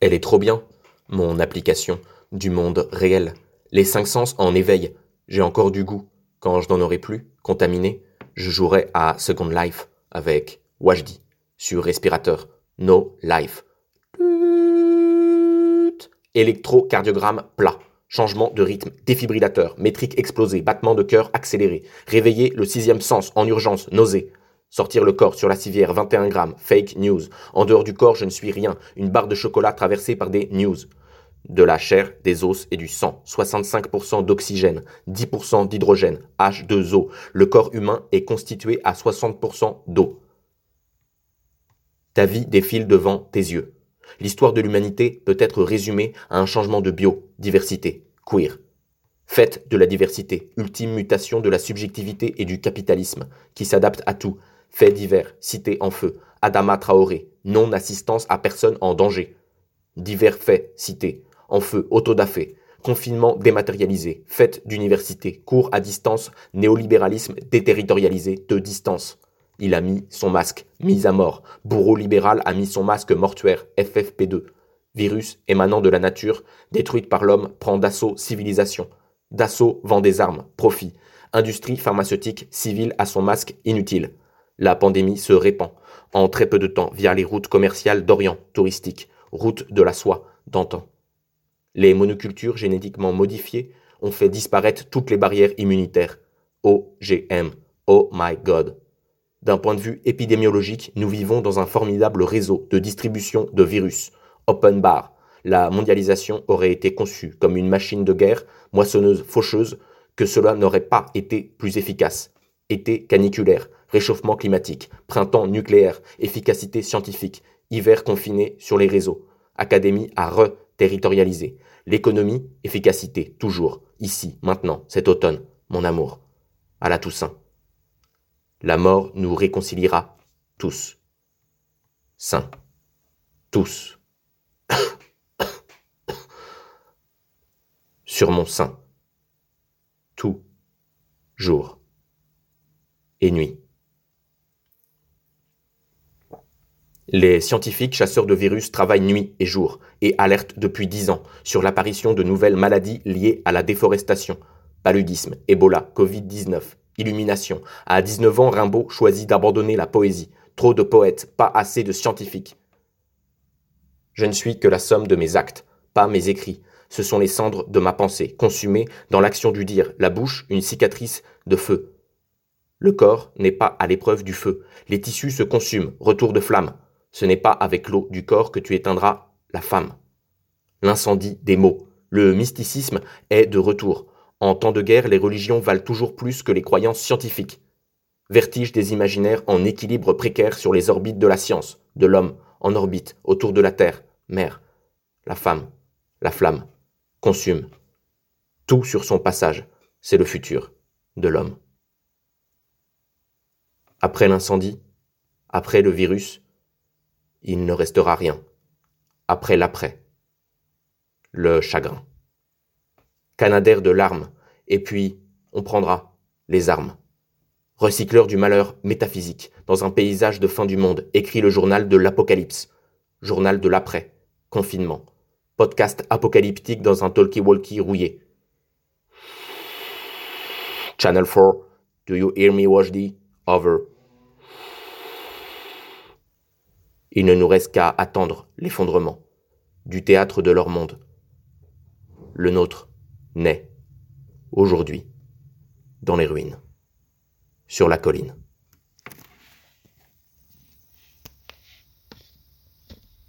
Elle est trop bien, mon application, du monde réel. Les cinq sens en éveil. J'ai encore du goût. Quand je n'en aurai plus, contaminé, je jouerai à Second Life avec Wajdi sur respirateur. No Life. Électrocardiogramme plat. Changement de rythme, défibrillateur, métrique explosée, battement de cœur accéléré. Réveiller le sixième sens en urgence, nausée. Sortir le corps sur la civière, 21 grammes, fake news. En dehors du corps, je ne suis rien. Une barre de chocolat traversée par des news. De la chair, des os et du sang. 65% d'oxygène, 10% d'hydrogène, H2O. Le corps humain est constitué à 60% d'eau. Ta vie défile devant tes yeux. L'histoire de l'humanité peut être résumée à un changement de biodiversité, queer. Fête de la diversité, ultime mutation de la subjectivité et du capitalisme, qui s'adapte à tout. Fait divers, cité en feu, Adama Traoré, non-assistance à personne en danger. Divers faits cités, en feu, autodafé, confinement dématérialisé, fête d'université, cours à distance, néolibéralisme déterritorialisé, de distance. Il a mis son masque, mis à mort. Bourreau libéral a mis son masque mortuaire, FFP2. Virus émanant de la nature, détruite par l'homme, prend d'assaut civilisation. D'assaut vend des armes, profit. Industrie pharmaceutique civile a son masque inutile. La pandémie se répand, en très peu de temps, via les routes commerciales d'Orient, touristiques, routes de la soie, d'antan. Les monocultures génétiquement modifiées ont fait disparaître toutes les barrières immunitaires. OGM. Oh my God. D'un point de vue épidémiologique, nous vivons dans un formidable réseau de distribution de virus. Open bar. La mondialisation aurait été conçue comme une machine de guerre, moissonneuse, faucheuse, que cela n'aurait pas été plus efficace. Été caniculaire, réchauffement climatique, printemps nucléaire, efficacité scientifique, hiver confiné sur les réseaux, académie à re-territorialiser, l'économie, efficacité, toujours, ici, maintenant, cet automne, mon amour, à la Toussaint. La mort nous réconciliera tous. Saints. Tous. Sur mon sein. Tout. Jour. Et nuit. Les scientifiques chasseurs de virus travaillent nuit et jour et alertent depuis dix ans sur l'apparition de nouvelles maladies liées à la déforestation, paludisme, Ebola, Covid-19, Illumination. À 19 ans, Rimbaud choisit d'abandonner la poésie. Trop de poètes, pas assez de scientifiques. Je ne suis que la somme de mes actes, pas mes écrits. Ce sont les cendres de ma pensée, consumées dans l'action du dire, la bouche, une cicatrice de feu. Le corps n'est pas à l'épreuve du feu. Les tissus se consument, retour de flamme. Ce n'est pas avec l'eau du corps que tu éteindras la femme. L'incendie des mots. Le mysticisme est de retour. En temps de guerre, les religions valent toujours plus que les croyances scientifiques. Vertige des imaginaires en équilibre précaire sur les orbites de la science, de l'homme, en orbite, autour de la Terre, mère. La femme, la flamme, consume. Tout sur son passage, c'est le futur de l'homme. Après l'incendie, après le virus, il ne restera rien. Après l'après, le chagrin. Canadair de larmes, et puis on prendra les armes. Recycleur du malheur métaphysique, dans un paysage de fin du monde, écrit le journal de l'apocalypse, journal de l'après, confinement, podcast apocalyptique dans un talkie-walkie rouillé. Channel 4, do you hear me, Wajdi? Il ne nous reste qu'à attendre l'effondrement du théâtre de leur monde. Le nôtre naît aujourd'hui dans les ruines, sur la colline.